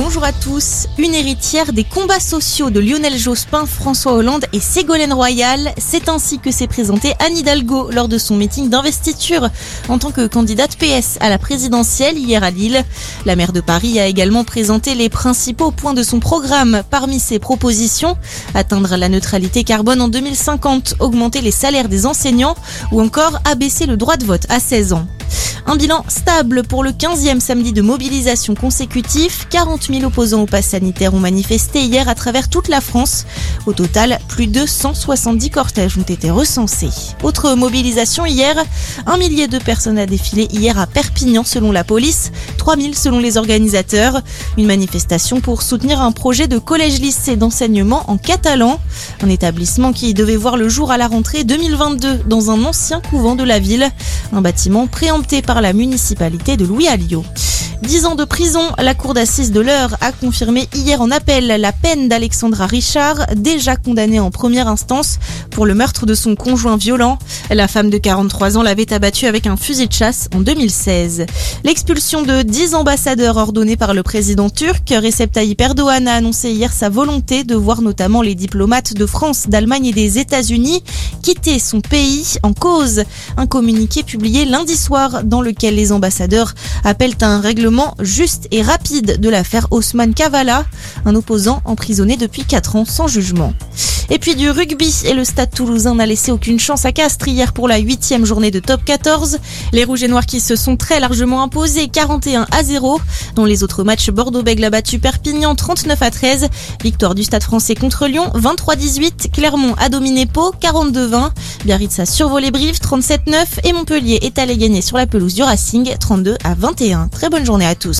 Bonjour à tous. Une héritière des combats sociaux de Lionel Jospin, François Hollande et Ségolène Royal. C'est ainsi que s'est présentée Anne Hidalgo lors de son meeting d'investiture en tant que candidate PS à la présidentielle hier à Lille. La maire de Paris a également présenté les principaux points de son programme. Parmi ses propositions, atteindre la neutralité carbone en 2050, augmenter les salaires des enseignants ou encore abaisser le droit de vote à 16 ans. Un bilan stable pour le 15e samedi de mobilisation consécutif. 40 000 opposants au pass sanitaire ont manifesté hier à travers toute la France. Au total, plus de 170 cortèges ont été recensés. Autre mobilisation hier, un millier de personnes a défilé hier à Perpignan selon la police, 3000 selon les organisateurs. Une manifestation pour soutenir un projet de collège-lycée d'enseignement en catalan. Un établissement qui devait voir le jour à la rentrée 2022 dans un ancien couvent de la ville. Un bâtiment préempté par la municipalité de Louis Alliot. 10 ans de prison, la cour d'assises de l'Eure a confirmé hier en appel la peine d'Alexandra Richard, déjà condamnée en première instance pour le meurtre de son conjoint violent. La femme de 43 ans l'avait abattue avec un fusil de chasse en 2016. L'expulsion de 10 ambassadeurs ordonnés par le président turc, Recep Tayyip Erdogan a annoncé hier sa volonté de voir notamment les diplomates de France, d'Allemagne et des États-Unis quitter son pays en cause. Un communiqué publié lundi soir dans lequel les ambassadeurs appellent à un règlement juste et rapide de l'affaire Osman Kavala, un opposant emprisonné depuis 4 ans sans jugement. Et puis du rugby et le stade toulousain n'a laissé aucune chance à Castres hier pour la huitième journée de top 14. Les rouges et noirs qui se sont très largement imposés 41 à 0. Dans les autres matchs, Bordeaux-Bègles a battu Perpignan 39 à 13. Victoire du stade français contre Lyon 23-18. Clermont a dominé Pau 42-20. Biarritz a survolé Brive 37-9 et Montpellier est allé gagner sur la pelouse du Racing 32 à 21. Très bonne journée à tous.